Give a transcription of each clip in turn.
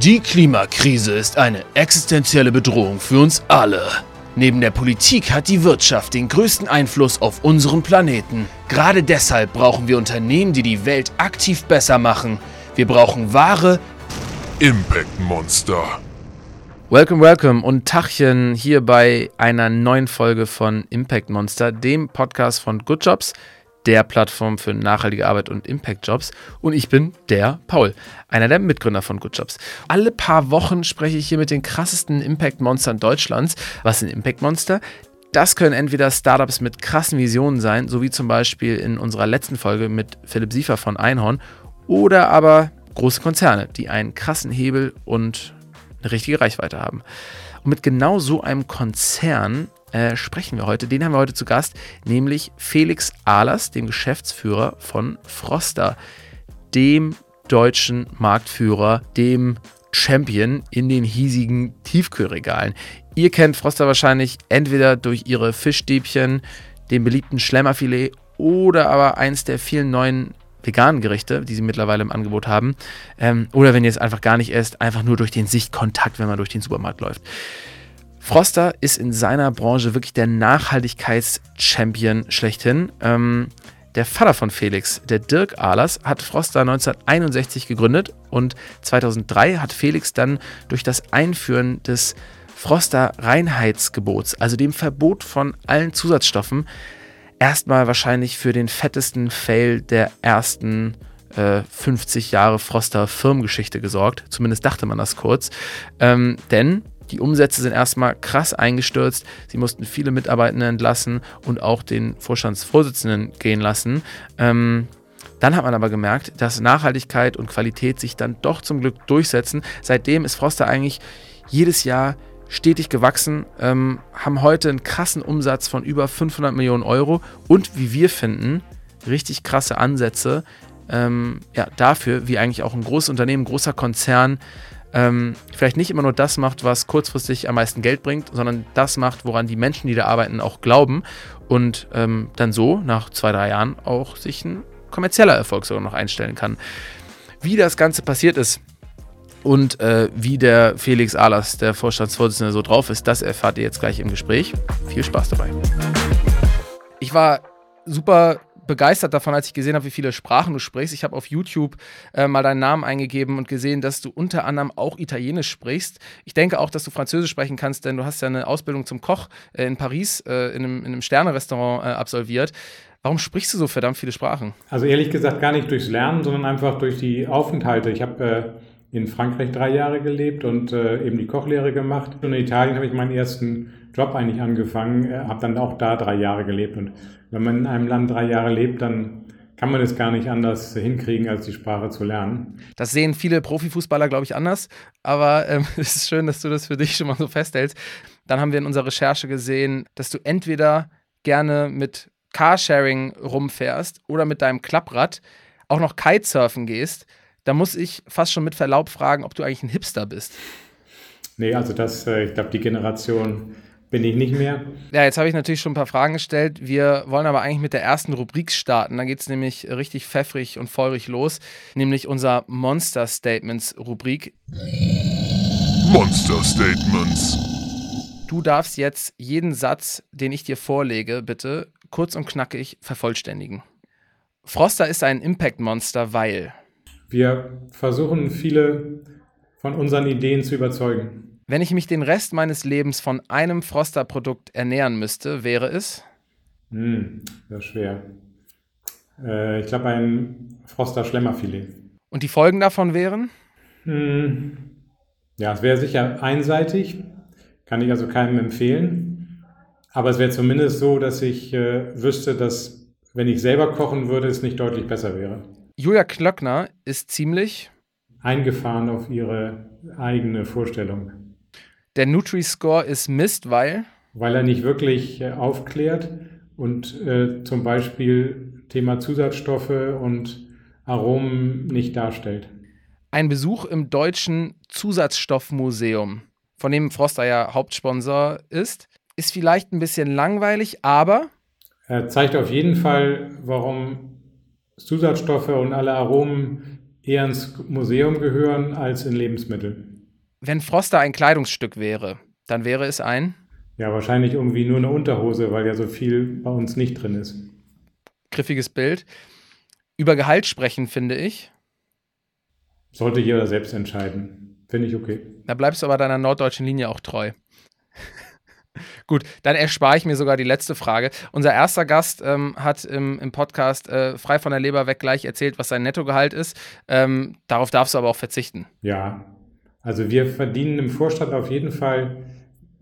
Die Klimakrise ist eine existenzielle Bedrohung für uns alle. Neben der Politik hat die Wirtschaft den größten Einfluss auf unseren Planeten. Gerade deshalb brauchen wir Unternehmen, die die Welt aktiv besser machen. Wir brauchen wahre Impact Monster. Welcome, welcome und Tachchen hier bei einer neuen Folge von Impact Monster, dem Podcast von Good Jobs, der Plattform für nachhaltige Arbeit und Impact Jobs. Und ich bin der Paul, einer der Mitgründer von Good Jobs. Alle paar Wochen spreche ich hier mit den krassesten Impact Monstern Deutschlands. Was sind Impact Monster? Das können entweder Startups mit krassen Visionen sein, so wie zum Beispiel in unserer letzten Folge mit Philipp Siefer von Einhorn, oder aber große Konzerne, die einen krassen Hebel und eine richtige Reichweite haben. Und mit genau so einem Konzern äh, sprechen wir heute. Den haben wir heute zu Gast, nämlich Felix Ahlers, dem Geschäftsführer von Froster, dem deutschen Marktführer, dem Champion in den hiesigen Tiefkühlregalen. Ihr kennt Froster wahrscheinlich entweder durch ihre Fischstäbchen, den beliebten Schlemmerfilet oder aber eins der vielen neuen veganen Gerichte, die sie mittlerweile im Angebot haben. Ähm, oder wenn ihr es einfach gar nicht esst, einfach nur durch den Sichtkontakt, wenn man durch den Supermarkt läuft. Froster ist in seiner Branche wirklich der Nachhaltigkeits-Champion schlechthin. Ähm, der Vater von Felix, der Dirk Ahlers, hat Froster 1961 gegründet und 2003 hat Felix dann durch das Einführen des Froster Reinheitsgebots, also dem Verbot von allen Zusatzstoffen, erstmal wahrscheinlich für den fettesten Fail der ersten äh, 50 Jahre Froster Firmengeschichte gesorgt. Zumindest dachte man das kurz. Ähm, denn die Umsätze sind erstmal krass eingestürzt. Sie mussten viele Mitarbeitende entlassen und auch den Vorstandsvorsitzenden gehen lassen. Ähm, dann hat man aber gemerkt, dass Nachhaltigkeit und Qualität sich dann doch zum Glück durchsetzen. Seitdem ist Froster eigentlich jedes Jahr stetig gewachsen, ähm, haben heute einen krassen Umsatz von über 500 Millionen Euro und wie wir finden, richtig krasse Ansätze ähm, ja, dafür, wie eigentlich auch ein großes Unternehmen, ein großer Konzern ähm, vielleicht nicht immer nur das macht, was kurzfristig am meisten Geld bringt, sondern das macht, woran die Menschen, die da arbeiten, auch glauben und ähm, dann so nach zwei, drei Jahren auch sich ein kommerzieller Erfolg sogar noch einstellen kann. Wie das Ganze passiert ist und äh, wie der Felix Ahlers, der Vorstandsvorsitzende, so drauf ist, das erfahrt ihr jetzt gleich im Gespräch. Viel Spaß dabei. Ich war super begeistert davon, als ich gesehen habe, wie viele Sprachen du sprichst. Ich habe auf YouTube äh, mal deinen Namen eingegeben und gesehen, dass du unter anderem auch Italienisch sprichst. Ich denke auch, dass du Französisch sprechen kannst, denn du hast ja eine Ausbildung zum Koch äh, in Paris äh, in einem, in einem Sterne-Restaurant äh, absolviert. Warum sprichst du so verdammt viele Sprachen? Also ehrlich gesagt gar nicht durchs Lernen, sondern einfach durch die Aufenthalte. Ich habe äh, in Frankreich drei Jahre gelebt und äh, eben die Kochlehre gemacht. Und in Italien habe ich meinen ersten Job eigentlich angefangen, habe dann auch da drei Jahre gelebt und wenn man in einem Land drei Jahre lebt, dann kann man es gar nicht anders hinkriegen, als die Sprache zu lernen. Das sehen viele Profifußballer, glaube ich, anders. Aber ähm, es ist schön, dass du das für dich schon mal so festhältst. Dann haben wir in unserer Recherche gesehen, dass du entweder gerne mit Carsharing rumfährst oder mit deinem Klapprad auch noch Kitesurfen gehst. Da muss ich fast schon mit Verlaub fragen, ob du eigentlich ein Hipster bist. Nee, also das, äh, ich glaube, die Generation bin ich nicht mehr. Ja, jetzt habe ich natürlich schon ein paar Fragen gestellt. Wir wollen aber eigentlich mit der ersten Rubrik starten. Da geht es nämlich richtig pfeffrig und feurig los, nämlich unser Monster Statements Rubrik. Monster Statements. Du darfst jetzt jeden Satz, den ich dir vorlege, bitte kurz und knackig vervollständigen. Froster ist ein Impact-Monster, weil wir versuchen, viele von unseren Ideen zu überzeugen. Wenn ich mich den Rest meines Lebens von einem Froster-Produkt ernähren müsste, wäre es? Hm, das ist schwer. Äh, ich glaube, ein Froster Schlemmerfilet. Und die Folgen davon wären? Hm, ja, es wäre sicher einseitig. Kann ich also keinem empfehlen. Aber es wäre zumindest so, dass ich äh, wüsste, dass, wenn ich selber kochen würde, es nicht deutlich besser wäre. Julia Klöckner ist ziemlich eingefahren auf ihre eigene Vorstellung. Der Nutri-Score ist Mist, weil? Weil er nicht wirklich äh, aufklärt und äh, zum Beispiel Thema Zusatzstoffe und Aromen nicht darstellt. Ein Besuch im Deutschen Zusatzstoffmuseum, von dem Froster ja Hauptsponsor ist, ist vielleicht ein bisschen langweilig, aber. Er zeigt auf jeden Fall, warum Zusatzstoffe und alle Aromen eher ins Museum gehören als in Lebensmittel. Wenn Froster ein Kleidungsstück wäre, dann wäre es ein? Ja, wahrscheinlich irgendwie nur eine Unterhose, weil ja so viel bei uns nicht drin ist. Griffiges Bild. Über Gehalt sprechen, finde ich. Sollte jeder selbst entscheiden. Finde ich okay. Da bleibst du aber deiner norddeutschen Linie auch treu. Gut, dann erspare ich mir sogar die letzte Frage. Unser erster Gast ähm, hat im, im Podcast äh, frei von der Leber weg gleich erzählt, was sein Nettogehalt ist. Ähm, darauf darfst du aber auch verzichten. Ja, also wir verdienen im Vorstand auf jeden Fall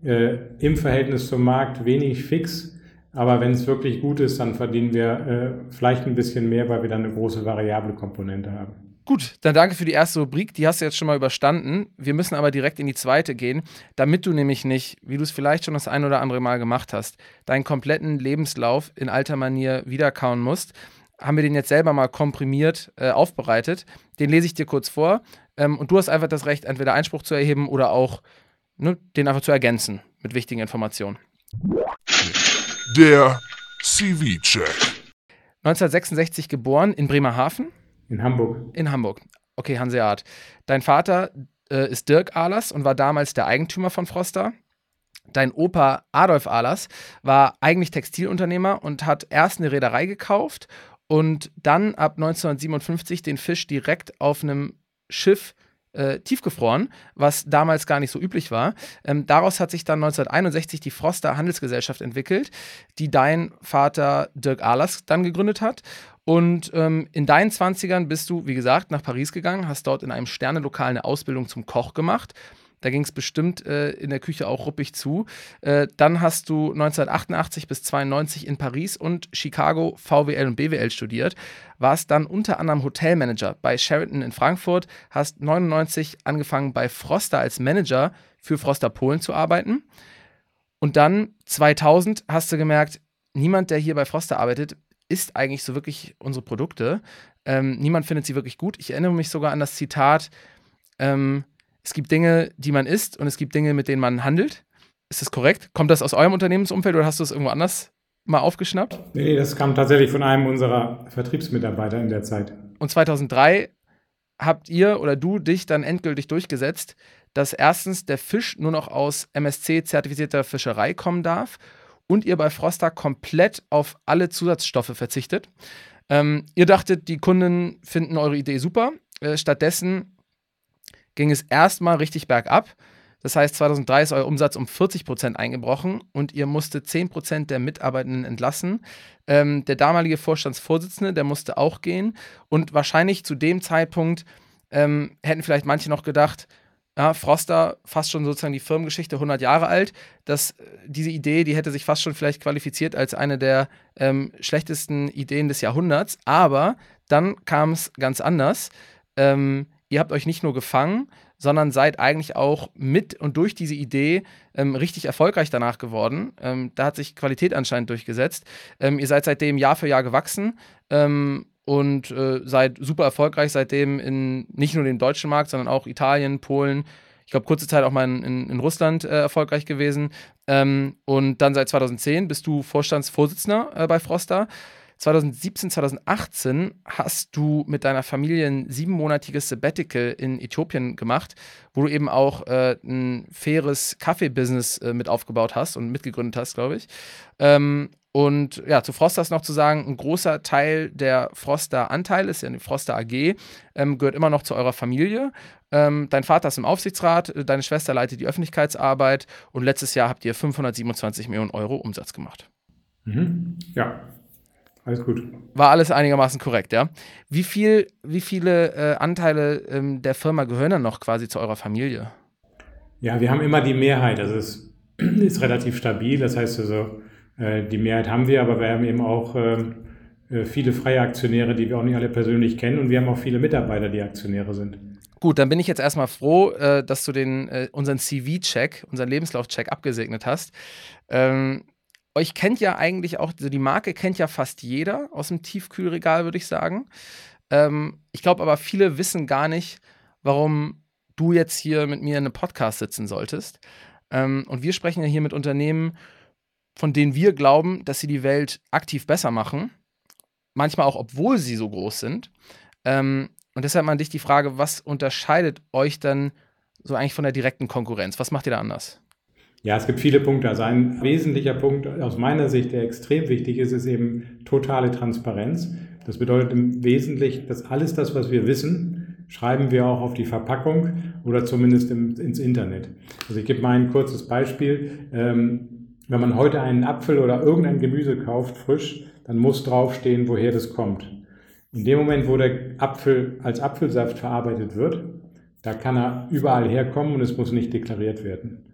äh, im Verhältnis zum Markt wenig fix. Aber wenn es wirklich gut ist, dann verdienen wir äh, vielleicht ein bisschen mehr, weil wir dann eine große variable Komponente haben. Gut, dann danke für die erste Rubrik. Die hast du jetzt schon mal überstanden. Wir müssen aber direkt in die zweite gehen, damit du nämlich nicht, wie du es vielleicht schon das ein oder andere Mal gemacht hast, deinen kompletten Lebenslauf in alter Manier wiederkauen musst. Haben wir den jetzt selber mal komprimiert äh, aufbereitet. Den lese ich dir kurz vor. Ähm, und du hast einfach das Recht, entweder Einspruch zu erheben oder auch ne, den einfach zu ergänzen mit wichtigen Informationen. Der CV-Check. 1966 geboren in Bremerhaven. In Hamburg. In Hamburg. Okay, Hanseat. Dein Vater äh, ist Dirk Ahlers und war damals der Eigentümer von Froster. Dein Opa Adolf Ahlers war eigentlich Textilunternehmer und hat erst eine Reederei gekauft und dann ab 1957 den Fisch direkt auf einem Schiff äh, tiefgefroren, was damals gar nicht so üblich war. Ähm, daraus hat sich dann 1961 die Froster Handelsgesellschaft entwickelt, die dein Vater Dirk Ahlers dann gegründet hat. Und ähm, in deinen 20ern bist du, wie gesagt, nach Paris gegangen, hast dort in einem Sternelokal eine Ausbildung zum Koch gemacht. Da ging es bestimmt äh, in der Küche auch ruppig zu. Äh, dann hast du 1988 bis 92 in Paris und Chicago VWL und BWL studiert. Warst dann unter anderem Hotelmanager bei Sheraton in Frankfurt. Hast 99 angefangen bei Froster als Manager für Froster Polen zu arbeiten. Und dann 2000 hast du gemerkt, niemand, der hier bei Froster arbeitet, isst eigentlich so wirklich unsere Produkte. Ähm, niemand findet sie wirklich gut. Ich erinnere mich sogar an das Zitat, ähm, es gibt Dinge, die man isst und es gibt Dinge, mit denen man handelt. Ist das korrekt? Kommt das aus eurem Unternehmensumfeld oder hast du es irgendwo anders mal aufgeschnappt? Nee, das kam tatsächlich von einem unserer Vertriebsmitarbeiter in der Zeit. Und 2003 habt ihr oder du dich dann endgültig durchgesetzt, dass erstens der Fisch nur noch aus MSC-zertifizierter Fischerei kommen darf und ihr bei Froster komplett auf alle Zusatzstoffe verzichtet. Ähm, ihr dachtet, die Kunden finden eure Idee super. Äh, stattdessen ging es erstmal richtig bergab. Das heißt, 2003 ist euer Umsatz um 40 Prozent eingebrochen und ihr musstet 10 Prozent der Mitarbeitenden entlassen. Ähm, der damalige Vorstandsvorsitzende, der musste auch gehen. Und wahrscheinlich zu dem Zeitpunkt ähm, hätten vielleicht manche noch gedacht, ja, Froster, fast schon sozusagen die Firmengeschichte 100 Jahre alt. Das, äh, diese Idee, die hätte sich fast schon vielleicht qualifiziert als eine der ähm, schlechtesten Ideen des Jahrhunderts. Aber dann kam es ganz anders. Ähm, ihr habt euch nicht nur gefangen, sondern seid eigentlich auch mit und durch diese Idee ähm, richtig erfolgreich danach geworden. Ähm, da hat sich Qualität anscheinend durchgesetzt. Ähm, ihr seid seitdem Jahr für Jahr gewachsen ähm, und äh, seid super erfolgreich seitdem in nicht nur dem deutschen Markt, sondern auch Italien, Polen. Ich glaube, kurze Zeit auch mal in, in, in Russland äh, erfolgreich gewesen. Ähm, und dann seit 2010 bist du Vorstandsvorsitzender äh, bei Froster. 2017, 2018 hast du mit deiner Familie ein siebenmonatiges Sabbatical in Äthiopien gemacht, wo du eben auch äh, ein faires Kaffee-Business äh, mit aufgebaut hast und mitgegründet hast, glaube ich. Ähm, und ja, zu Froster ist noch zu sagen, ein großer Teil der Froster-Anteile, ist ja die Froster AG, ähm, gehört immer noch zu eurer Familie. Ähm, dein Vater ist im Aufsichtsrat, deine Schwester leitet die Öffentlichkeitsarbeit und letztes Jahr habt ihr 527 Millionen Euro Umsatz gemacht. Mhm. Ja, alles gut. War alles einigermaßen korrekt, ja. Wie, viel, wie viele äh, Anteile ähm, der Firma gehören dann noch quasi zu eurer Familie? Ja, wir haben immer die Mehrheit. Also es ist relativ stabil. Das heißt also, äh, die Mehrheit haben wir, aber wir haben eben auch ähm, äh, viele freie Aktionäre, die wir auch nicht alle persönlich kennen. Und wir haben auch viele Mitarbeiter, die Aktionäre sind. Gut, dann bin ich jetzt erstmal froh, äh, dass du den, äh, unseren CV-Check, unseren Lebenslauf-Check abgesegnet hast. Ähm, euch kennt ja eigentlich auch, also die Marke kennt ja fast jeder aus dem Tiefkühlregal, würde ich sagen. Ähm, ich glaube aber, viele wissen gar nicht, warum du jetzt hier mit mir in einem Podcast sitzen solltest. Ähm, und wir sprechen ja hier mit Unternehmen, von denen wir glauben, dass sie die Welt aktiv besser machen. Manchmal auch, obwohl sie so groß sind. Ähm, Und deshalb an dich die Frage, was unterscheidet euch dann so eigentlich von der direkten Konkurrenz? Was macht ihr da anders? Ja, es gibt viele Punkte. Also ein wesentlicher Punkt aus meiner Sicht, der extrem wichtig ist, ist eben totale Transparenz. Das bedeutet im Wesentlichen, dass alles das, was wir wissen, schreiben wir auch auf die Verpackung oder zumindest im, ins Internet. Also ich gebe mal ein kurzes Beispiel. Ähm, wenn man heute einen Apfel oder irgendein Gemüse kauft, frisch, dann muss draufstehen, woher das kommt. In dem Moment, wo der Apfel als Apfelsaft verarbeitet wird, da kann er überall herkommen und es muss nicht deklariert werden.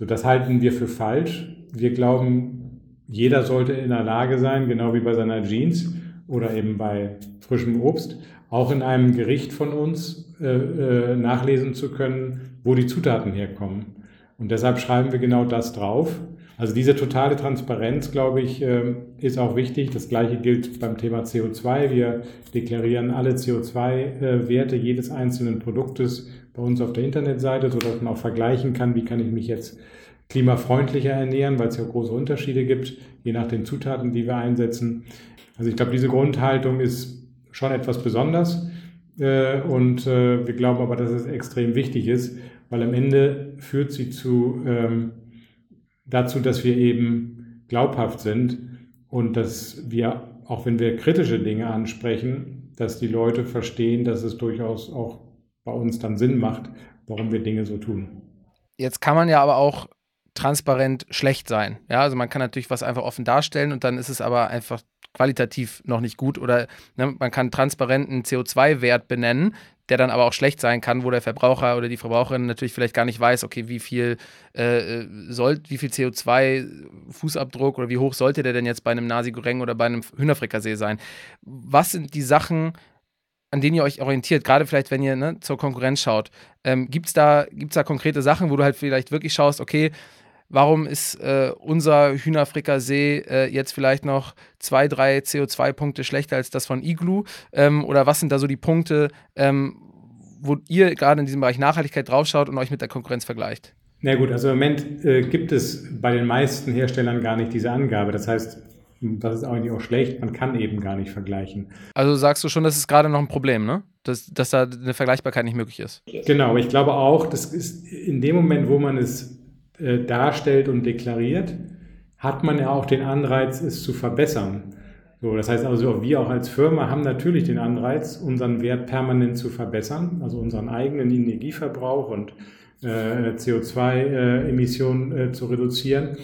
So, das halten wir für falsch. Wir glauben, jeder sollte in der Lage sein, genau wie bei seiner Jeans oder eben bei frischem Obst, auch in einem Gericht von uns äh, äh, nachlesen zu können, wo die Zutaten herkommen. Und deshalb schreiben wir genau das drauf. Also diese totale Transparenz, glaube ich, ähm, ist auch wichtig. Das gleiche gilt beim Thema CO2. Wir deklarieren alle CO2-Werte jedes einzelnen Produktes bei uns auf der Internetseite, sodass man auch vergleichen kann, wie kann ich mich jetzt klimafreundlicher ernähren, weil es ja große Unterschiede gibt, je nach den Zutaten, die wir einsetzen. Also ich glaube, diese Grundhaltung ist schon etwas besonders. Äh, und äh, wir glauben aber, dass es extrem wichtig ist, weil am Ende führt sie zu ähm, dazu, dass wir eben glaubhaft sind und dass wir, auch wenn wir kritische Dinge ansprechen, dass die Leute verstehen, dass es durchaus auch bei uns dann Sinn macht, warum wir Dinge so tun. Jetzt kann man ja aber auch transparent schlecht sein. Ja, also man kann natürlich was einfach offen darstellen und dann ist es aber einfach qualitativ noch nicht gut oder ne, man kann transparenten CO2-Wert benennen, der dann aber auch schlecht sein kann, wo der Verbraucher oder die Verbraucherin natürlich vielleicht gar nicht weiß, okay, wie viel äh, soll, wie viel CO2-Fußabdruck oder wie hoch sollte der denn jetzt bei einem Nasi Goreng oder bei einem Hühnerfrikassee sein? Was sind die Sachen, an denen ihr euch orientiert, gerade vielleicht, wenn ihr ne, zur Konkurrenz schaut? Ähm, Gibt es da, gibt's da konkrete Sachen, wo du halt vielleicht wirklich schaust, okay, warum ist äh, unser Hühnerfrikassee äh, jetzt vielleicht noch zwei, drei CO2-Punkte schlechter als das von Igloo? Ähm, oder was sind da so die Punkte, ähm, wo ihr gerade in diesem Bereich Nachhaltigkeit draufschaut und euch mit der Konkurrenz vergleicht? Na gut, also im Moment äh, gibt es bei den meisten Herstellern gar nicht diese Angabe. Das heißt, das ist eigentlich auch schlecht, man kann eben gar nicht vergleichen. Also sagst du schon, das ist gerade noch ein Problem, ne? Dass, dass da eine Vergleichbarkeit nicht möglich ist. Genau, aber ich glaube auch, das ist in dem Moment, wo man es äh, darstellt und deklariert, hat man ja auch den Anreiz, es zu verbessern. So, das heißt also, wir auch als Firma haben natürlich den Anreiz, unseren Wert permanent zu verbessern, also unseren eigenen Energieverbrauch und äh, CO2-Emissionen äh, äh, zu reduzieren.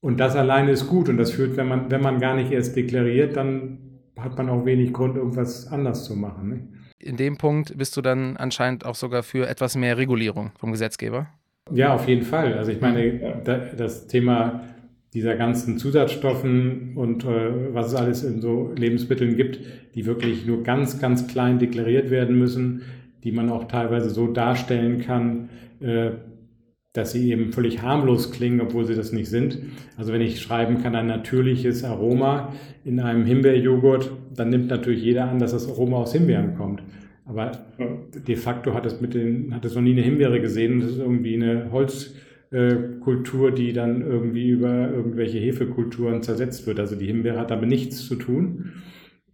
Und das alleine ist gut und das führt, wenn man, wenn man gar nicht erst deklariert, dann hat man auch wenig Grund, irgendwas anders zu machen. Ne? In dem Punkt bist du dann anscheinend auch sogar für etwas mehr Regulierung vom Gesetzgeber. Ja, auf jeden Fall. Also ich meine, das Thema dieser ganzen Zusatzstoffen und äh, was es alles in so Lebensmitteln gibt, die wirklich nur ganz, ganz klein deklariert werden müssen, die man auch teilweise so darstellen kann, äh, dass sie eben völlig harmlos klingen, obwohl sie das nicht sind. Also wenn ich schreiben kann, ein natürliches Aroma in einem Himbeerjoghurt, dann nimmt natürlich jeder an, dass das Aroma aus Himbeeren kommt. Aber de facto hat es mit den, hat es noch nie eine Himbeere gesehen. Das ist irgendwie eine Holzkultur, die dann irgendwie über irgendwelche Hefekulturen zersetzt wird. Also die Himbeere hat damit nichts zu tun.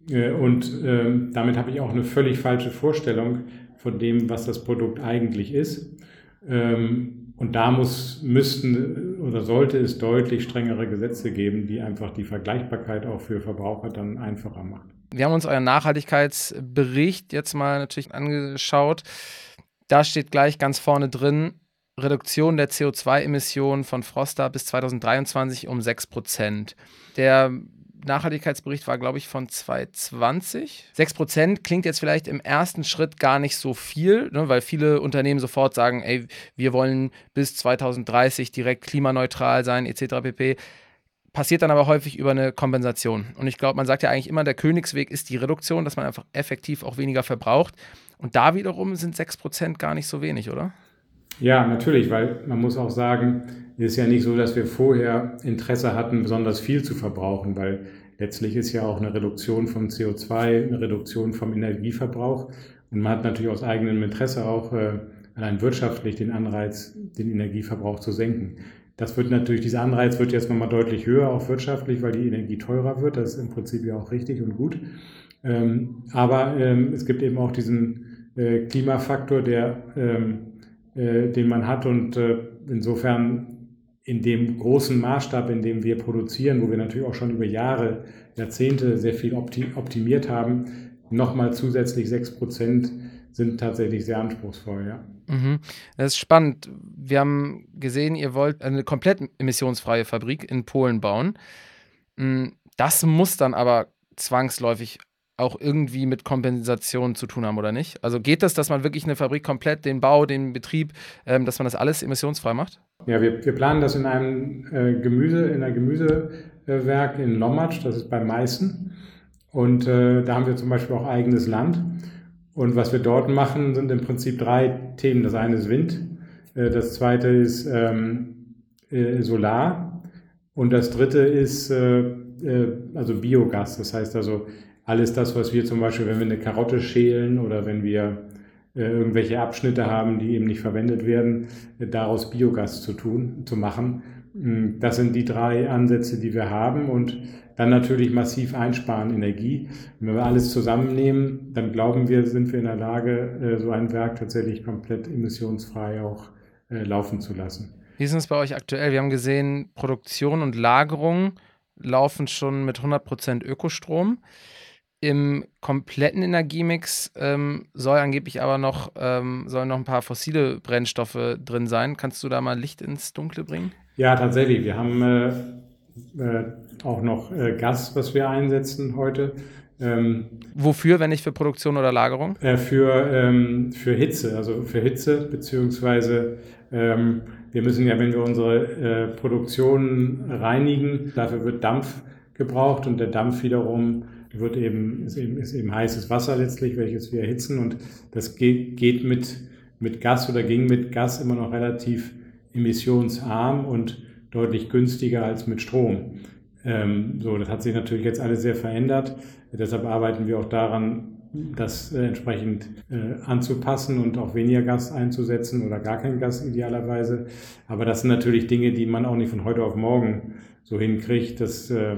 Äh, und ähm, damit habe ich auch eine völlig falsche Vorstellung von dem, was das Produkt eigentlich ist. Ähm, und da muss, müssten oder sollte es deutlich strengere Gesetze geben, die einfach die Vergleichbarkeit auch für Verbraucher dann einfacher machen. Wir haben uns euren Nachhaltigkeitsbericht jetzt mal natürlich angeschaut. Da steht gleich ganz vorne drin, Reduktion der CO2-Emissionen von Froster bis 2023 um 6 Prozent. Der Nachhaltigkeitsbericht war, glaube ich, von 2020. 6% klingt jetzt vielleicht im ersten Schritt gar nicht so viel, ne, weil viele Unternehmen sofort sagen, ey, wir wollen bis 2030 direkt klimaneutral sein, etc. pp passiert dann aber häufig über eine Kompensation. Und ich glaube, man sagt ja eigentlich immer, der Königsweg ist die Reduktion, dass man einfach effektiv auch weniger verbraucht. Und da wiederum sind 6% gar nicht so wenig, oder? Ja, natürlich, weil man muss auch sagen, es ist ja nicht so, dass wir vorher Interesse hatten, besonders viel zu verbrauchen, weil letztlich ist ja auch eine Reduktion von CO2 eine Reduktion vom Energieverbrauch. Und man hat natürlich aus eigenem Interesse auch äh, allein wirtschaftlich den Anreiz, den Energieverbrauch zu senken. Das wird natürlich, dieser Anreiz wird jetzt nochmal deutlich höher, auch wirtschaftlich, weil die Energie teurer wird. Das ist im Prinzip ja auch richtig und gut. Ähm, aber ähm, es gibt eben auch diesen äh, Klimafaktor, der, ähm, äh, den man hat. Und äh, insofern in dem großen Maßstab, in dem wir produzieren, wo wir natürlich auch schon über Jahre, Jahrzehnte sehr viel optimiert haben, nochmal zusätzlich 6 Prozent sind tatsächlich sehr anspruchsvoll, ja. Mhm. Das ist spannend. Wir haben gesehen, ihr wollt eine komplett emissionsfreie Fabrik in Polen bauen. Mm, das muss dann aber zwangsläufig auch irgendwie mit Kompensation zu tun haben, oder nicht? Also geht das, dass man wirklich eine Fabrik komplett, den Bau, den Betrieb, ähm, dass man das alles emissionsfrei macht? Ja, wir, wir planen das in einem äh, Gemüse, in einem Gemüsewerk in Lommatsch, das ist bei Meißen. Und äh, da haben wir zum Beispiel auch eigenes Land. Und was wir dort machen, sind im Prinzip drei Themen. Das eine ist Wind, äh, das zweite ist ähm, äh, Solar und das dritte ist äh, äh, also Biogas. Das heißt also alles das, was wir zum Beispiel, wenn wir eine Karotte schälen oder wenn wir irgendwelche Abschnitte haben, die eben nicht verwendet werden, daraus Biogas zu tun, zu machen. Mm, das sind die drei Ansätze, die wir haben und dann natürlich massiv einsparen Energie. Wenn wir alles zusammennehmen, dann glauben wir, sind wir in der Lage, äh, so ein Werk tatsächlich komplett emissionsfrei auch äh, laufen zu lassen. Wie ist es bei euch aktuell? Wir haben gesehen, Produktion und Lagerung laufen schon mit 100% Ökostrom. Im kompletten Energiemix ähm, soll angeblich aber noch, ähm, sollen noch ein paar fossile Brennstoffe drin sein. Kannst du da mal Licht ins Dunkle bringen? Ja, tatsächlich. Wir haben äh, äh, auch noch äh, Gas, was wir einsetzen heute. Ähm, Wofür, wenn nicht für Produktion oder Lagerung? Äh, für, ähm, für Hitze, also für Hitze, beziehungsweise ähm, wir müssen ja, wenn wir unsere äh, Produktion reinigen, dafür wird Dampf gebraucht und der Dampf wiederum wird eben ist, eben, ist eben heißes Wasser letztlich, welches wir erhitzen und das geht, geht mit, mit Gas oder ging mit Gas immer noch relativ emissionsarm und deutlich günstiger als mit Strom. Ähm, so, das hat sich natürlich jetzt alles sehr verändert. Deshalb arbeiten wir auch daran, das äh, entsprechend äh, anzupassen und auch weniger Gas einzusetzen oder gar kein Gas idealerweise. Aber das sind natürlich Dinge, die man auch nicht von heute auf morgen so hinkriegt. Das äh,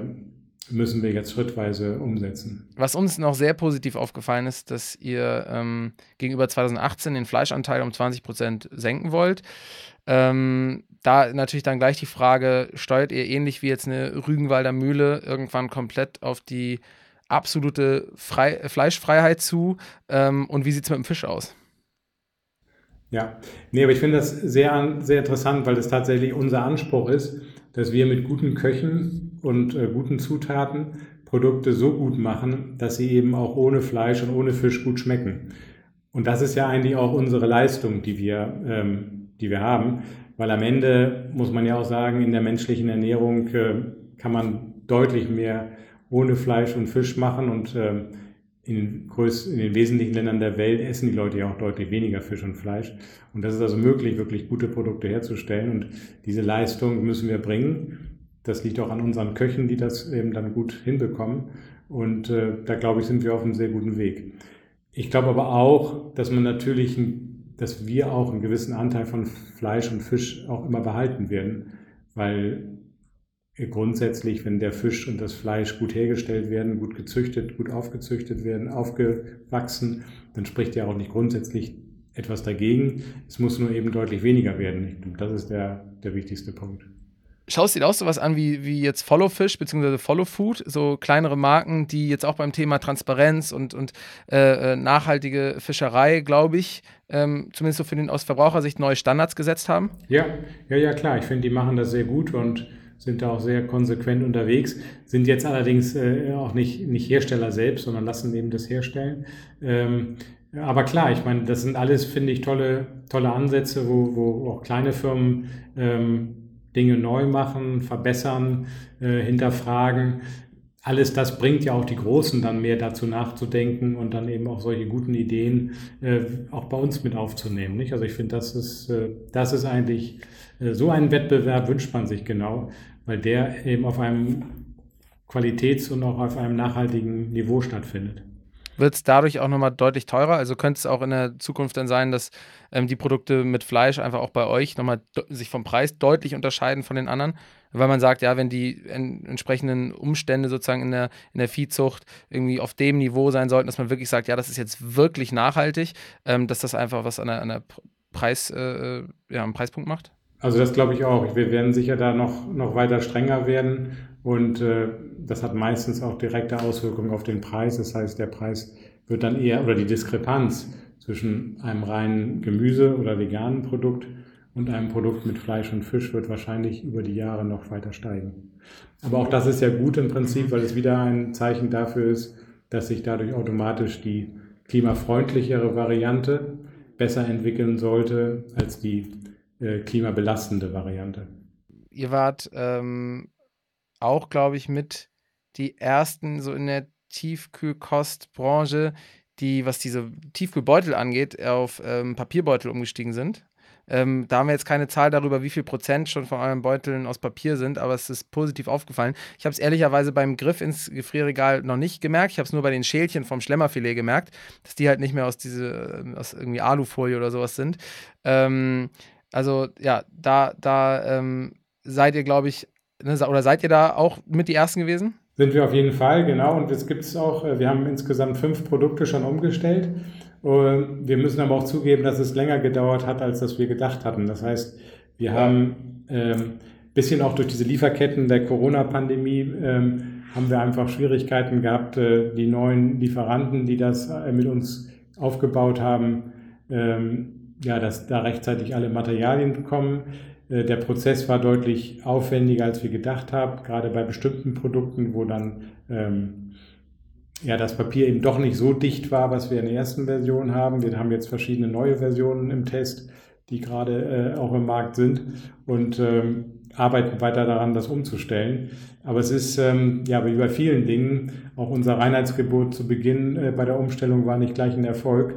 müssen wir jetzt schrittweise umsetzen. Was uns noch sehr positiv aufgefallen ist, dass ihr ähm, gegenüber 2018 den Fleischanteil um 20 Prozent senken wollt. Ähm, da natürlich dann gleich die Frage, steuert ihr ähnlich wie jetzt eine Rügenwalder Mühle irgendwann komplett auf die absolute Frei Fleischfreiheit zu? Ähm, und wie sieht es mit dem Fisch aus? Ja, nee, aber ich finde das sehr, sehr interessant, weil es tatsächlich unser Anspruch ist, dass wir mit guten Köchen und äh, guten Zutaten Produkte so gut machen, dass sie eben auch ohne Fleisch und ohne Fisch gut schmecken. Und das ist ja eigentlich auch unsere Leistung, die wir, ähm, die wir haben. Weil am Ende muss man ja auch sagen, in der menschlichen Ernährung äh, kann man deutlich mehr ohne Fleisch und Fisch machen und äh, in den, größten, in den wesentlichen Ländern der Welt essen die Leute ja auch deutlich weniger Fisch und Fleisch. Und das ist also möglich, wirklich gute Produkte herzustellen. Und diese Leistung müssen wir bringen. Das liegt auch an unseren Köchen, die das eben dann gut hinbekommen. Und äh, da glaube ich, sind wir auf einem sehr guten Weg. Ich glaube aber auch, dass man natürlich ein dass wir auch einen gewissen Anteil von Fleisch und Fisch auch immer behalten werden, weil grundsätzlich, wenn der Fisch und das Fleisch gut hergestellt werden, gut gezüchtet, gut aufgezüchtet werden, aufgewachsen, dann spricht ja auch nicht grundsätzlich etwas dagegen. Es muss nur eben deutlich weniger werden. Das ist der, der wichtigste Punkt schaust dir auch sowas an wie, wie jetzt Follow Fish bzw. Follow Food, so kleinere Marken, die jetzt auch beim Thema Transparenz und, und äh, äh, nachhaltige Fischerei, glaube ich, ähm, zumindest so für den aus Verbrauchersicht neue Standards gesetzt haben? Ja, ja, ja, klar. Ich finde, die machen das sehr gut und sind da auch sehr konsequent unterwegs, sind jetzt allerdings äh, auch nicht, nicht Hersteller selbst, sondern lassen eben das herstellen. Ähm, aber klar, ich meine, das sind alles, finde ich, tolle, tolle Ansätze, wo, wo auch kleine Firmen ähm, Dinge neu machen, verbessern, äh, hinterfragen. Alles das bringt ja auch die Großen dann mehr dazu nachzudenken und dann eben auch solche guten Ideen äh, auch bei uns mit aufzunehmen. Nicht? Also ich finde, das ist, äh, das ist eigentlich, äh, so einen Wettbewerb wünscht man sich genau, weil der eben auf einem Qualitäts- und auch auf einem nachhaltigen Niveau stattfindet wird es dadurch auch nochmal deutlich teurer. Also könnte es auch in der Zukunft dann sein, dass ähm, die Produkte mit Fleisch einfach auch bei euch nochmal sich vom Preis deutlich unterscheiden von den anderen. Weil man sagt, ja, wenn die en entsprechenden Umstände sozusagen in der, in der Viehzucht irgendwie auf dem Niveau sein sollten, dass man wirklich sagt, ja, das ist jetzt wirklich nachhaltig, ähm, dass das einfach was an der, an der Preis, äh, ja, am Preispunkt macht? Also das glaube ich auch. Wir werden sicher da noch, noch weiter strenger werden und äh, das hat meistens auch direkte Auswirkungen auf den Preis. Das heißt, der Preis wird dann eher, oder die Diskrepanz zwischen einem reinen Gemüse- oder veganen Produkt und einem Produkt mit Fleisch und Fisch wird wahrscheinlich über die Jahre noch weiter steigen. Aber auch das ist ja gut im Prinzip, weil es wieder ein Zeichen dafür ist, dass sich dadurch automatisch die klimafreundlichere Variante besser entwickeln sollte als die äh, klimabelastende Variante. Ihr wart ähm, auch, glaube ich, mit die ersten so in der Tiefkühlkostbranche, die, was diese Tiefkühlbeutel angeht, auf ähm, Papierbeutel umgestiegen sind. Ähm, da haben wir jetzt keine Zahl darüber, wie viel Prozent schon von euren Beuteln aus Papier sind, aber es ist positiv aufgefallen. Ich habe es ehrlicherweise beim Griff ins Gefrierregal noch nicht gemerkt. Ich habe es nur bei den Schälchen vom Schlemmerfilet gemerkt, dass die halt nicht mehr aus diese, äh, aus irgendwie Alufolie oder sowas sind. Ähm, also ja, da, da ähm, seid ihr, glaube ich, oder seid ihr da auch mit die Ersten gewesen? Sind wir auf jeden Fall, genau. Und es gibt es auch, äh, wir haben insgesamt fünf Produkte schon umgestellt. Wir müssen aber auch zugeben, dass es länger gedauert hat, als das wir gedacht hatten. Das heißt, wir haben ähm, bisschen auch durch diese Lieferketten der Corona-Pandemie ähm, haben wir einfach Schwierigkeiten gehabt, äh, die neuen Lieferanten, die das äh, mit uns aufgebaut haben, ähm, ja, dass da rechtzeitig alle Materialien bekommen. Äh, der Prozess war deutlich aufwendiger, als wir gedacht haben, gerade bei bestimmten Produkten, wo dann ähm, ja, das Papier eben doch nicht so dicht war, was wir in der ersten Version haben. Wir haben jetzt verschiedene neue Versionen im Test, die gerade äh, auch im Markt sind und ähm, arbeiten weiter daran, das umzustellen. Aber es ist, ähm, ja, wie bei vielen Dingen, auch unser Reinheitsgebot zu Beginn äh, bei der Umstellung war nicht gleich ein Erfolg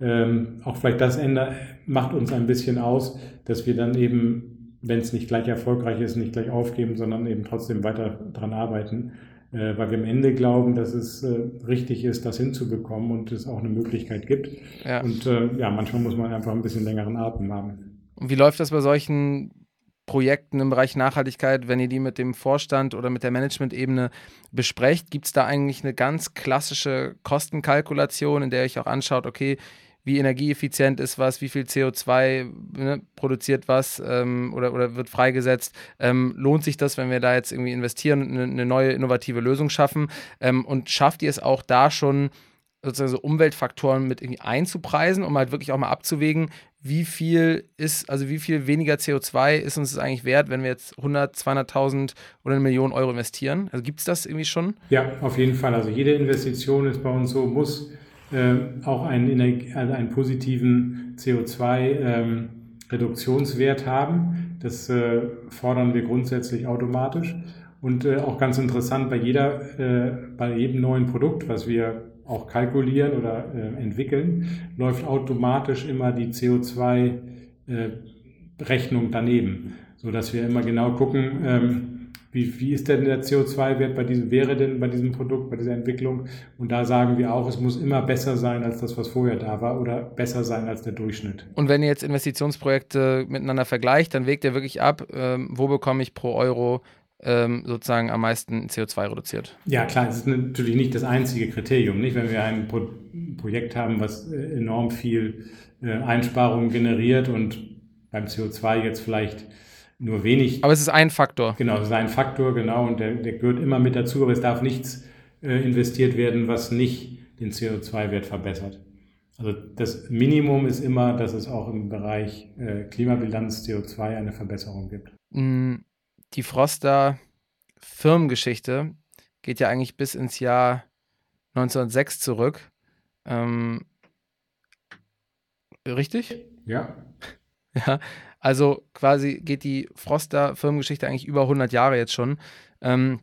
ähm, auch vielleicht das ändert, macht uns ein bisschen aus, dass wir dann eben, wenn es nicht gleich erfolgreich ist, nicht gleich aufgeben, sondern eben trotzdem weiter dran arbeiten, äh, weil wir am Ende glauben, dass es äh, richtig ist, das hinzubekommen und es auch eine Möglichkeit gibt. Ja. Und äh, ja, manchmal muss man einfach ein bisschen längeren Atem haben. Und wie läuft das bei solchen Projekten im Bereich Nachhaltigkeit, wenn ihr die mit dem Vorstand oder mit der Management-Ebene besprecht, gibt es da eigentlich eine ganz klassische Kostenkalkulation, in der ihr euch auch anschaut, okay, wie energieeffizient ist was, wie viel CO2 ne, produziert was ähm, oder, oder wird freigesetzt. Ähm, lohnt sich das, wenn wir da jetzt irgendwie investieren und eine, eine neue innovative Lösung schaffen? Ähm, und schafft ihr es auch da schon, sozusagen so Umweltfaktoren mit irgendwie einzupreisen, um halt wirklich auch mal abzuwägen, wie viel ist, also wie viel weniger CO2 ist uns das eigentlich wert, wenn wir jetzt 100, 200.000 oder eine Million Euro investieren? Also gibt es das irgendwie schon? Ja, auf jeden Fall. Also jede Investition ist bei uns so, muss äh, auch einen, also einen positiven CO2-Reduktionswert ähm, haben. Das äh, fordern wir grundsätzlich automatisch. Und äh, auch ganz interessant, bei, jeder, äh, bei jedem neuen Produkt, was wir auch kalkulieren oder äh, entwickeln, läuft automatisch immer die CO2-Rechnung äh, daneben, sodass wir immer genau gucken, ähm, wie, wie ist denn der CO2-Wert bei diesem, wäre denn bei diesem Produkt, bei dieser Entwicklung? Und da sagen wir auch, es muss immer besser sein als das, was vorher da war oder besser sein als der Durchschnitt. Und wenn ihr jetzt Investitionsprojekte miteinander vergleicht, dann wägt ihr wirklich ab, ähm, wo bekomme ich pro Euro ähm, sozusagen am meisten CO2 reduziert. Ja, klar, das ist natürlich nicht das einzige Kriterium. Nicht, wenn wir ein Pro Projekt haben, was äh, enorm viel äh, Einsparungen generiert und beim CO2 jetzt vielleicht nur wenig. Aber es ist ein Faktor. Genau, es ist ein Faktor, genau, und der, der gehört immer mit dazu, aber es darf nichts äh, investiert werden, was nicht den CO2-Wert verbessert. Also das Minimum ist immer, dass es auch im Bereich äh, Klimabilanz CO2 eine Verbesserung gibt. Mm, die Froster Firmengeschichte geht ja eigentlich bis ins Jahr 1906 zurück. Ähm, richtig? Ja. Ja, also quasi geht die Froster Firmengeschichte eigentlich über 100 Jahre jetzt schon. Ähm,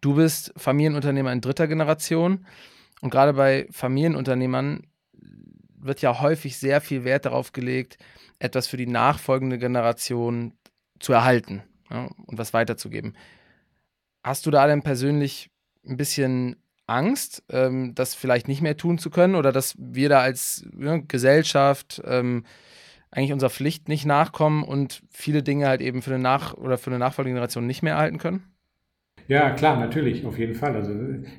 du bist Familienunternehmer in dritter Generation und gerade bei Familienunternehmern wird ja häufig sehr viel Wert darauf gelegt, etwas für die nachfolgende Generation zu erhalten ja, und was weiterzugeben. Hast du da denn persönlich ein bisschen Angst, ähm, das vielleicht nicht mehr tun zu können oder dass wir da als ja, Gesellschaft ähm, eigentlich unserer Pflicht nicht nachkommen und viele Dinge halt eben für eine Nach- oder für eine nachfolgende Generation nicht mehr erhalten können? Ja, klar, natürlich, auf jeden Fall. Also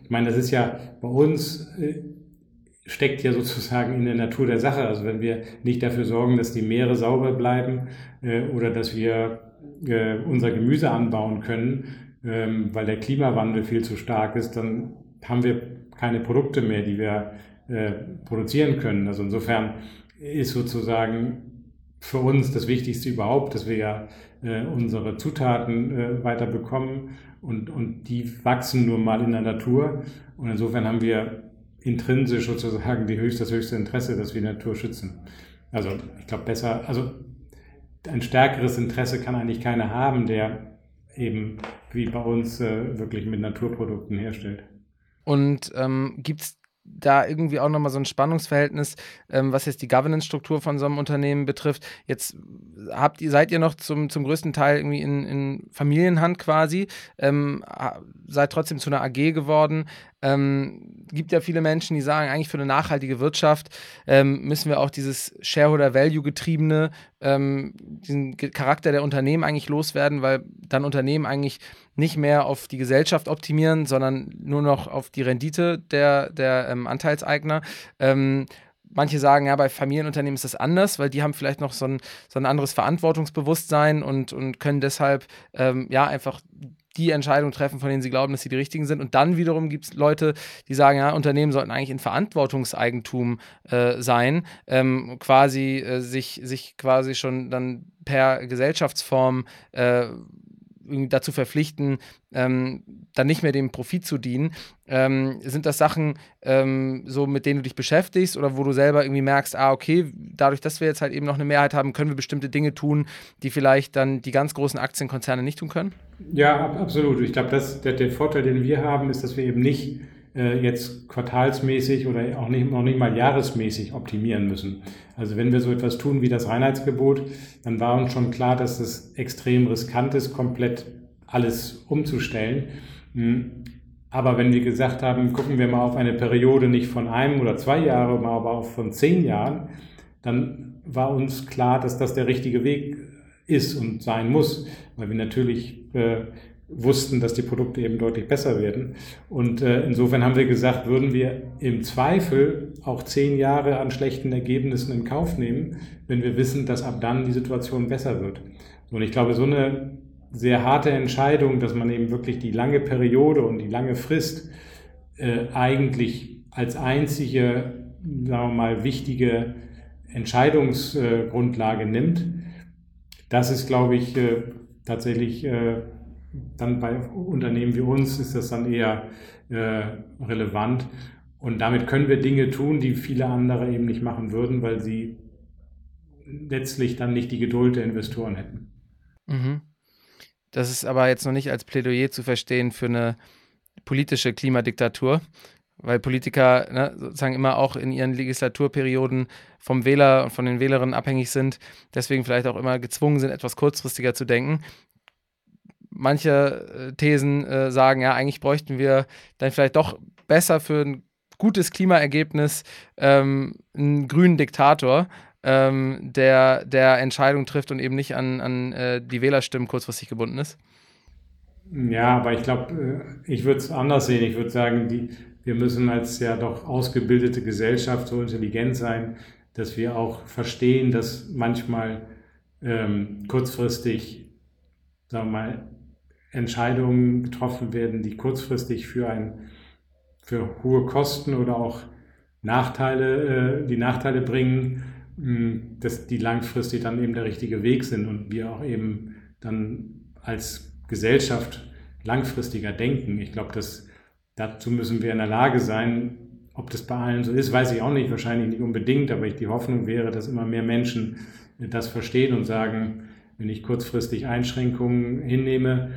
ich meine, das ist ja bei uns äh, steckt ja sozusagen in der Natur der Sache. Also wenn wir nicht dafür sorgen, dass die Meere sauber bleiben äh, oder dass wir äh, unser Gemüse anbauen können, ähm, weil der Klimawandel viel zu stark ist, dann haben wir keine Produkte mehr, die wir produzieren können. Also insofern ist sozusagen für uns das Wichtigste überhaupt, dass wir ja äh, unsere Zutaten äh, weiter bekommen und, und die wachsen nur mal in der Natur. Und insofern haben wir intrinsisch sozusagen die höchste, das höchste Interesse, dass wir die Natur schützen. Also ich glaube besser, also ein stärkeres Interesse kann eigentlich keiner haben, der eben wie bei uns äh, wirklich mit Naturprodukten herstellt. Und ähm, gibt es da irgendwie auch nochmal so ein Spannungsverhältnis, ähm, was jetzt die Governance-Struktur von so einem Unternehmen betrifft. Jetzt habt ihr, seid ihr noch zum, zum größten Teil irgendwie in, in Familienhand quasi, ähm, seid trotzdem zu einer AG geworden. Ähm, gibt ja viele Menschen, die sagen, eigentlich für eine nachhaltige Wirtschaft ähm, müssen wir auch dieses Shareholder-Value-getriebene, ähm, diesen Charakter der Unternehmen eigentlich loswerden, weil dann Unternehmen eigentlich nicht mehr auf die Gesellschaft optimieren, sondern nur noch auf die Rendite der, der ähm, Anteilseigner. Ähm, manche sagen, ja, bei Familienunternehmen ist das anders, weil die haben vielleicht noch so ein, so ein anderes Verantwortungsbewusstsein und, und können deshalb ähm, ja einfach die Entscheidungen treffen, von denen sie glauben, dass sie die richtigen sind. Und dann wiederum gibt es Leute, die sagen, ja, Unternehmen sollten eigentlich in Verantwortungseigentum äh, sein, ähm, quasi äh, sich, sich quasi schon dann per Gesellschaftsform äh, dazu verpflichten, ähm, dann nicht mehr dem Profit zu dienen. Ähm, sind das Sachen, ähm, so mit denen du dich beschäftigst oder wo du selber irgendwie merkst, ah, okay, dadurch, dass wir jetzt halt eben noch eine Mehrheit haben, können wir bestimmte Dinge tun, die vielleicht dann die ganz großen Aktienkonzerne nicht tun können? Ja, ab, absolut. Ich glaube, der, der Vorteil, den wir haben, ist, dass wir eben nicht äh, jetzt quartalsmäßig oder auch nicht, noch nicht mal jahresmäßig optimieren müssen. Also wenn wir so etwas tun wie das Reinheitsgebot, dann war uns schon klar, dass es extrem riskant ist, komplett alles umzustellen. Hm. Aber wenn wir gesagt haben, gucken wir mal auf eine Periode nicht von einem oder zwei Jahren, aber auch von zehn Jahren, dann war uns klar, dass das der richtige Weg ist und sein muss, weil wir natürlich äh, wussten, dass die Produkte eben deutlich besser werden. Und äh, insofern haben wir gesagt, würden wir im Zweifel auch zehn Jahre an schlechten Ergebnissen in Kauf nehmen, wenn wir wissen, dass ab dann die Situation besser wird. Und ich glaube, so eine sehr harte Entscheidung, dass man eben wirklich die lange Periode und die lange Frist äh, eigentlich als einzige, sagen wir mal, wichtige Entscheidungsgrundlage nimmt, das ist, glaube ich, äh, tatsächlich äh, dann bei Unternehmen wie uns ist das dann eher äh, relevant. Und damit können wir Dinge tun, die viele andere eben nicht machen würden, weil sie letztlich dann nicht die Geduld der Investoren hätten. Mhm. Das ist aber jetzt noch nicht als Plädoyer zu verstehen für eine politische Klimadiktatur, weil Politiker ne, sozusagen immer auch in ihren Legislaturperioden vom Wähler und von den Wählerinnen abhängig sind, deswegen vielleicht auch immer gezwungen sind, etwas kurzfristiger zu denken manche äh, Thesen äh, sagen, ja, eigentlich bräuchten wir dann vielleicht doch besser für ein gutes Klimaergebnis ähm, einen grünen Diktator, ähm, der, der Entscheidungen trifft und eben nicht an, an äh, die Wählerstimmen kurzfristig gebunden ist? Ja, aber ich glaube, äh, ich würde es anders sehen. Ich würde sagen, die, wir müssen als ja doch ausgebildete Gesellschaft so intelligent sein, dass wir auch verstehen, dass manchmal ähm, kurzfristig, sagen wir mal, Entscheidungen getroffen werden, die kurzfristig für, ein, für hohe Kosten oder auch Nachteile, äh, die Nachteile bringen, mh, dass die langfristig dann eben der richtige Weg sind und wir auch eben dann als Gesellschaft langfristiger denken. Ich glaube, dass dazu müssen wir in der Lage sein. Ob das bei allen so ist, weiß ich auch nicht, wahrscheinlich nicht unbedingt, aber ich, die Hoffnung wäre, dass immer mehr Menschen das verstehen und sagen, wenn ich kurzfristig Einschränkungen hinnehme,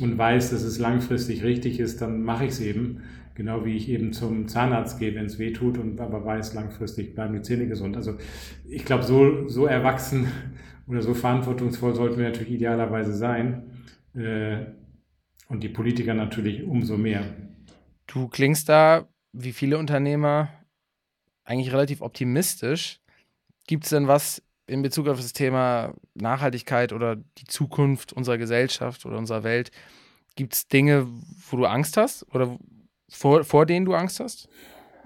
und weiß, dass es langfristig richtig ist, dann mache ich es eben. Genau wie ich eben zum Zahnarzt gehe, wenn es weh tut und aber weiß, langfristig bleiben die Zähne gesund. Also ich glaube, so, so erwachsen oder so verantwortungsvoll sollten wir natürlich idealerweise sein. Äh, und die Politiker natürlich umso mehr. Du klingst da, wie viele Unternehmer, eigentlich relativ optimistisch. Gibt es denn was in Bezug auf das Thema Nachhaltigkeit oder die Zukunft unserer Gesellschaft oder unserer Welt, gibt es Dinge, wo du Angst hast oder vor, vor denen du Angst hast?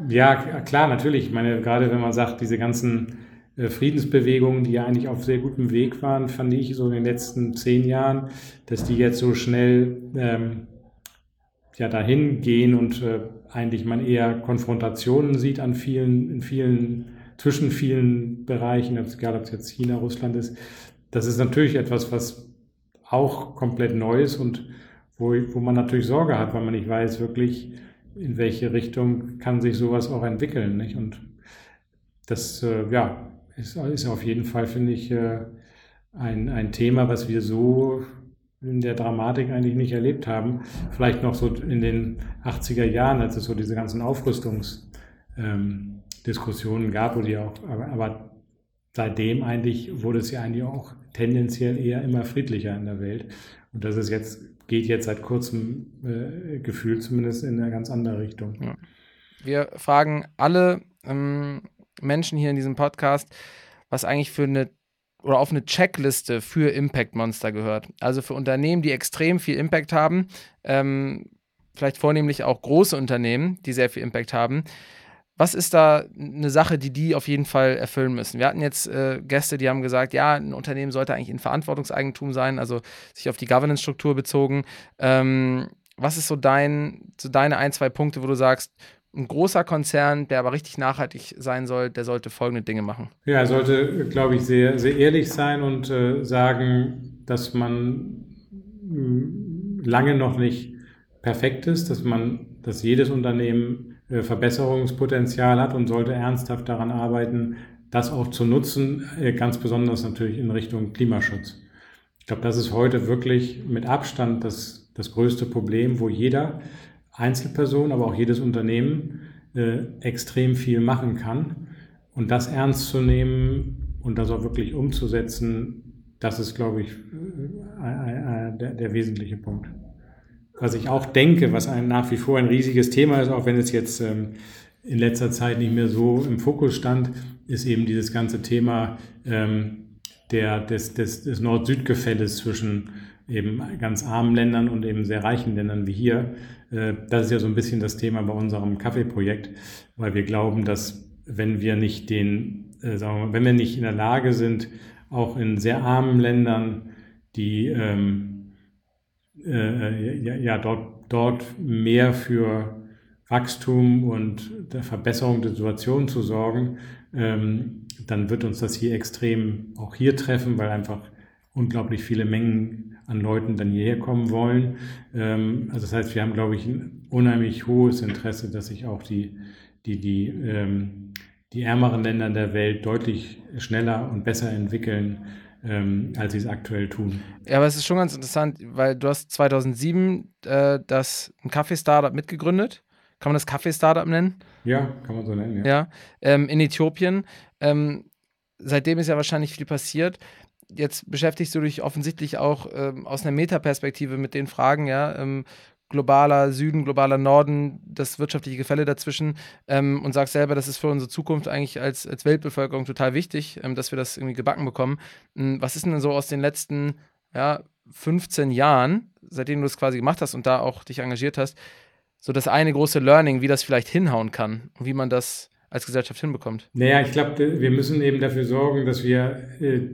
Ja, klar, natürlich. Ich meine, gerade wenn man sagt, diese ganzen äh, Friedensbewegungen, die ja eigentlich auf sehr gutem Weg waren, fand ich so in den letzten zehn Jahren, dass die jetzt so schnell ähm, ja dahin gehen und äh, eigentlich man eher Konfrontationen sieht an vielen, in vielen, zwischen vielen Bereichen, egal ob es jetzt China, Russland ist. Das ist natürlich etwas, was auch komplett neu ist und wo, wo man natürlich Sorge hat, weil man nicht weiß wirklich, in welche Richtung kann sich sowas auch entwickeln. Nicht? Und das, äh, ja, ist, ist auf jeden Fall, finde ich, äh, ein, ein Thema, was wir so in der Dramatik eigentlich nicht erlebt haben. Vielleicht noch so in den 80er Jahren, als es so diese ganzen Aufrüstungsdiskussionen ähm, gab, wo die auch, aber, aber, seitdem eigentlich wurde es ja eigentlich auch tendenziell eher immer friedlicher in der Welt. Und das ist jetzt, geht jetzt seit kurzem äh, Gefühl zumindest in eine ganz andere Richtung. Ja. Wir fragen alle ähm, Menschen hier in diesem Podcast, was eigentlich für eine oder auf eine Checkliste für Impact Monster gehört. Also für Unternehmen, die extrem viel Impact haben, ähm, vielleicht vornehmlich auch große Unternehmen, die sehr viel Impact haben. Was ist da eine Sache, die die auf jeden Fall erfüllen müssen? Wir hatten jetzt äh, Gäste, die haben gesagt, ja, ein Unternehmen sollte eigentlich in Verantwortungseigentum sein, also sich auf die Governance-Struktur bezogen. Ähm, was ist so dein, so deine ein, zwei Punkte, wo du sagst, ein großer Konzern, der aber richtig nachhaltig sein soll, der sollte folgende Dinge machen. Ja, er sollte, glaube ich, sehr, sehr ehrlich sein und äh, sagen, dass man hm, lange noch nicht perfekt ist, dass man, dass jedes Unternehmen äh, Verbesserungspotenzial hat und sollte ernsthaft daran arbeiten, das auch zu nutzen, äh, ganz besonders natürlich in Richtung Klimaschutz. Ich glaube, das ist heute wirklich mit Abstand das, das größte Problem, wo jeder Einzelperson, aber auch jedes Unternehmen äh, extrem viel machen kann. Und das ernst zu nehmen und das auch wirklich umzusetzen, das ist, glaube ich, äh, äh, der, der, wesentliche Punkt. Was ich auch denke, was ein, nach wie vor ein riesiges Thema ist, auch wenn es jetzt ähm, in letzter Zeit nicht mehr so im Fokus stand, ist eben dieses ganze Thema ähm, der, des, des, des Nord-Süd-Gefälles zwischen eben ganz armen Ländern und eben sehr reichen Ländern wie hier. Äh, das ist ja so ein bisschen das Thema bei unserem Kaffeeprojekt, weil wir glauben, dass wenn wir nicht den, äh, sagen wir mal, wenn wir nicht in der Lage sind, auch in sehr armen Ländern, die ähm, äh, ja, ja, dort, dort mehr für Wachstum und der Verbesserung der Situation zu sorgen, ähm, dann wird uns das hier extrem auch hier treffen, weil einfach unglaublich viele Mengen an Leuten dann hierher kommen wollen. Ähm, also das heißt, wir haben, glaube ich, ein unheimlich hohes Interesse, dass sich auch die, die, die, ähm, die ärmeren Länder der Welt deutlich schneller und besser entwickeln, ähm, als sie es aktuell tun. Ja, aber es ist schon ganz interessant, weil du hast 2007 äh, das ein Kaffee-Startup mitgegründet. Kann man das Kaffee-Startup nennen? Ja, kann man so nennen, ja. ja ähm, in Äthiopien. Ähm, seitdem ist ja wahrscheinlich viel passiert jetzt beschäftigst du dich offensichtlich auch ähm, aus einer Metaperspektive mit den Fragen, ja, ähm, globaler Süden, globaler Norden, das wirtschaftliche Gefälle dazwischen ähm, und sagst selber, das ist für unsere Zukunft eigentlich als, als Weltbevölkerung total wichtig, ähm, dass wir das irgendwie gebacken bekommen. Ähm, was ist denn so aus den letzten ja, 15 Jahren, seitdem du es quasi gemacht hast und da auch dich engagiert hast, so das eine große Learning, wie das vielleicht hinhauen kann und wie man das als Gesellschaft hinbekommt? Naja, ich glaube, wir müssen eben dafür sorgen, dass wir äh,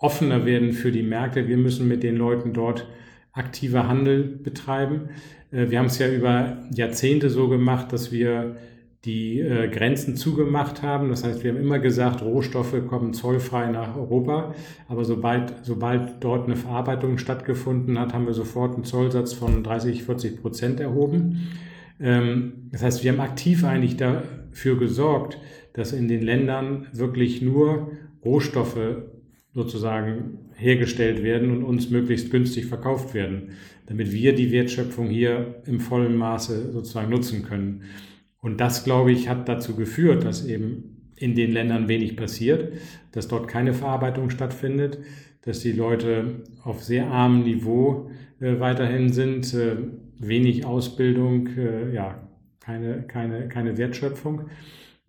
offener werden für die Märkte. Wir müssen mit den Leuten dort aktiver Handel betreiben. Äh, wir haben es ja über Jahrzehnte so gemacht, dass wir die äh, Grenzen zugemacht haben. Das heißt, wir haben immer gesagt, Rohstoffe kommen zollfrei nach Europa. Aber sobald, sobald dort eine Verarbeitung stattgefunden hat, haben wir sofort einen Zollsatz von 30, 40 Prozent erhoben. Ähm, das heißt, wir haben aktiv eigentlich dafür gesorgt, dass in den Ländern wirklich nur Rohstoffe sozusagen hergestellt werden und uns möglichst günstig verkauft werden, damit wir die Wertschöpfung hier im vollen Maße sozusagen nutzen können. Und das, glaube ich, hat dazu geführt, dass eben in den Ländern wenig passiert, dass dort keine Verarbeitung stattfindet, dass die Leute auf sehr armem Niveau äh, weiterhin sind, äh, wenig Ausbildung, äh, ja, keine, keine, keine Wertschöpfung.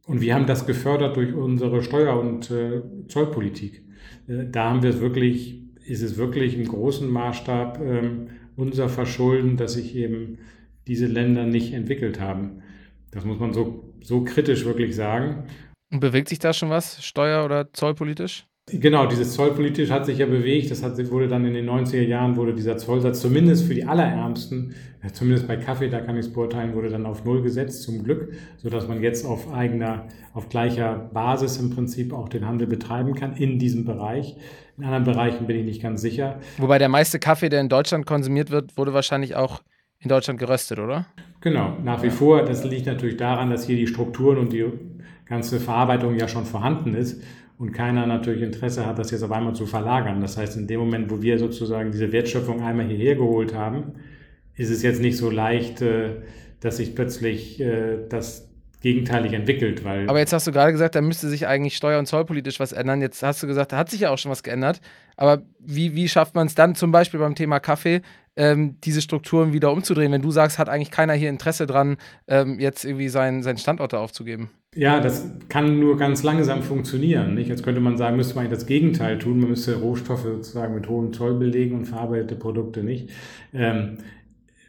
Und wir haben das gefördert durch unsere Steuer- und äh, Zollpolitik. Äh, da haben wir es wirklich, ist es wirklich im großen Maßstab ähm, unser Verschulden, dass sich eben diese Länder nicht entwickelt haben. Das muss man so, so kritisch wirklich sagen. Und bewegt sich da schon was, steuer- oder zollpolitisch? Genau, dieses zollpolitisch hat sich ja bewegt. Das hat, wurde dann in den 90er Jahren, wurde dieser Zollsatz zumindest für die Allerärmsten, zumindest bei Kaffee, da kann ich es beurteilen, wurde dann auf Null gesetzt, zum Glück, sodass man jetzt auf eigener, auf gleicher Basis im Prinzip auch den Handel betreiben kann in diesem Bereich. In anderen Bereichen bin ich nicht ganz sicher. Wobei der meiste Kaffee, der in Deutschland konsumiert wird, wurde wahrscheinlich auch in Deutschland geröstet, oder? Genau, nach wie vor. Das liegt natürlich daran, dass hier die Strukturen und die ganze Verarbeitung ja schon vorhanden ist und keiner natürlich Interesse hat, das jetzt auf einmal zu verlagern. Das heißt, in dem Moment, wo wir sozusagen diese Wertschöpfung einmal hierher geholt haben, ist es jetzt nicht so leicht, äh, dass sich plötzlich äh, das gegenteilig entwickelt. Weil Aber jetzt hast du gerade gesagt, da müsste sich eigentlich steuer- und zollpolitisch was ändern. Jetzt hast du gesagt, da hat sich ja auch schon was geändert. Aber wie, wie schafft man es dann zum Beispiel beim Thema Kaffee, ähm, diese Strukturen wieder umzudrehen, wenn du sagst, hat eigentlich keiner hier Interesse dran, ähm, jetzt irgendwie seinen, seinen Standort da aufzugeben? Ja, das kann nur ganz langsam funktionieren. Nicht? Jetzt könnte man sagen, müsste man das Gegenteil tun. Man müsste Rohstoffe sozusagen mit hohem Zoll belegen und verarbeitete Produkte nicht. Ähm,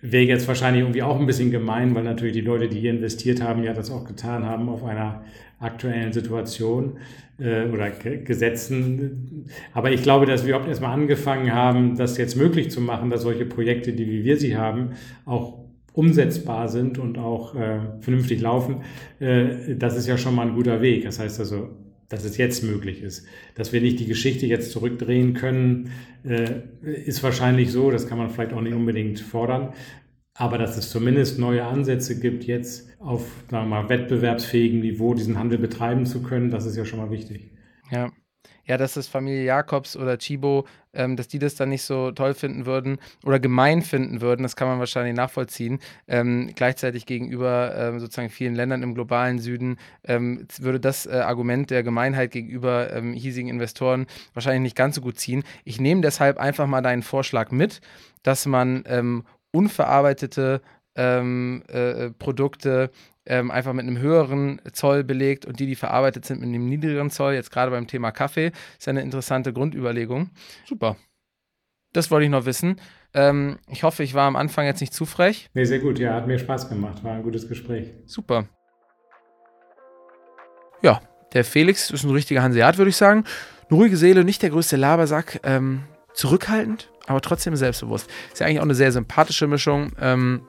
Wäre jetzt wahrscheinlich irgendwie auch ein bisschen gemein, weil natürlich die Leute, die hier investiert haben, ja das auch getan haben auf einer aktuellen Situation äh, oder Gesetzen. Aber ich glaube, dass wir überhaupt erstmal angefangen haben, das jetzt möglich zu machen, dass solche Projekte, die wie wir sie haben, auch umsetzbar sind und auch äh, vernünftig laufen, äh, das ist ja schon mal ein guter Weg. Das heißt also, dass es jetzt möglich ist. Dass wir nicht die Geschichte jetzt zurückdrehen können, äh, ist wahrscheinlich so. Das kann man vielleicht auch nicht unbedingt fordern. Aber dass es zumindest neue Ansätze gibt, jetzt auf sagen wir mal, wettbewerbsfähigem Niveau diesen Handel betreiben zu können, das ist ja schon mal wichtig. Ja ja, dass das Familie Jakobs oder Chibo, ähm, dass die das dann nicht so toll finden würden oder gemein finden würden, das kann man wahrscheinlich nachvollziehen. Ähm, gleichzeitig gegenüber ähm, sozusagen vielen Ländern im globalen Süden ähm, würde das äh, Argument der Gemeinheit gegenüber ähm, hiesigen Investoren wahrscheinlich nicht ganz so gut ziehen. Ich nehme deshalb einfach mal deinen Vorschlag mit, dass man ähm, unverarbeitete ähm, äh, Produkte ähm, einfach mit einem höheren Zoll belegt und die, die verarbeitet sind, mit einem niedrigeren Zoll. Jetzt gerade beim Thema Kaffee ist eine interessante Grundüberlegung. Super. Das wollte ich noch wissen. Ähm, ich hoffe, ich war am Anfang jetzt nicht zu frech. Nee, sehr gut. Ja, hat mir Spaß gemacht. War ein gutes Gespräch. Super. Ja, der Felix ist ein richtiger Hanseat, würde ich sagen. Eine ruhige Seele, nicht der größte Labersack. Ähm, zurückhaltend, aber trotzdem selbstbewusst. Ist ja eigentlich auch eine sehr sympathische Mischung. Ähm,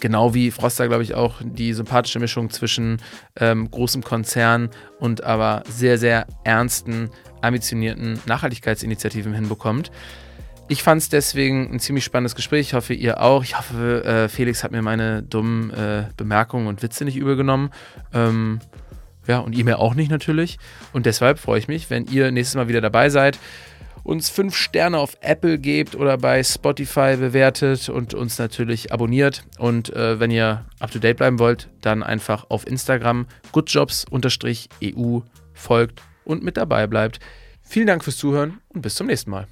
Genau wie Froster, glaube ich, auch die sympathische Mischung zwischen ähm, großem Konzern und aber sehr, sehr ernsten, ambitionierten Nachhaltigkeitsinitiativen hinbekommt. Ich fand es deswegen ein ziemlich spannendes Gespräch. Ich hoffe, ihr auch. Ich hoffe, äh, Felix hat mir meine dummen äh, Bemerkungen und Witze nicht übergenommen. Ähm, ja, und ihr mir auch nicht natürlich. Und deshalb freue ich mich, wenn ihr nächstes Mal wieder dabei seid uns fünf Sterne auf Apple gebt oder bei Spotify bewertet und uns natürlich abonniert. Und äh, wenn ihr up to date bleiben wollt, dann einfach auf Instagram goodjobs-eu folgt und mit dabei bleibt. Vielen Dank fürs Zuhören und bis zum nächsten Mal.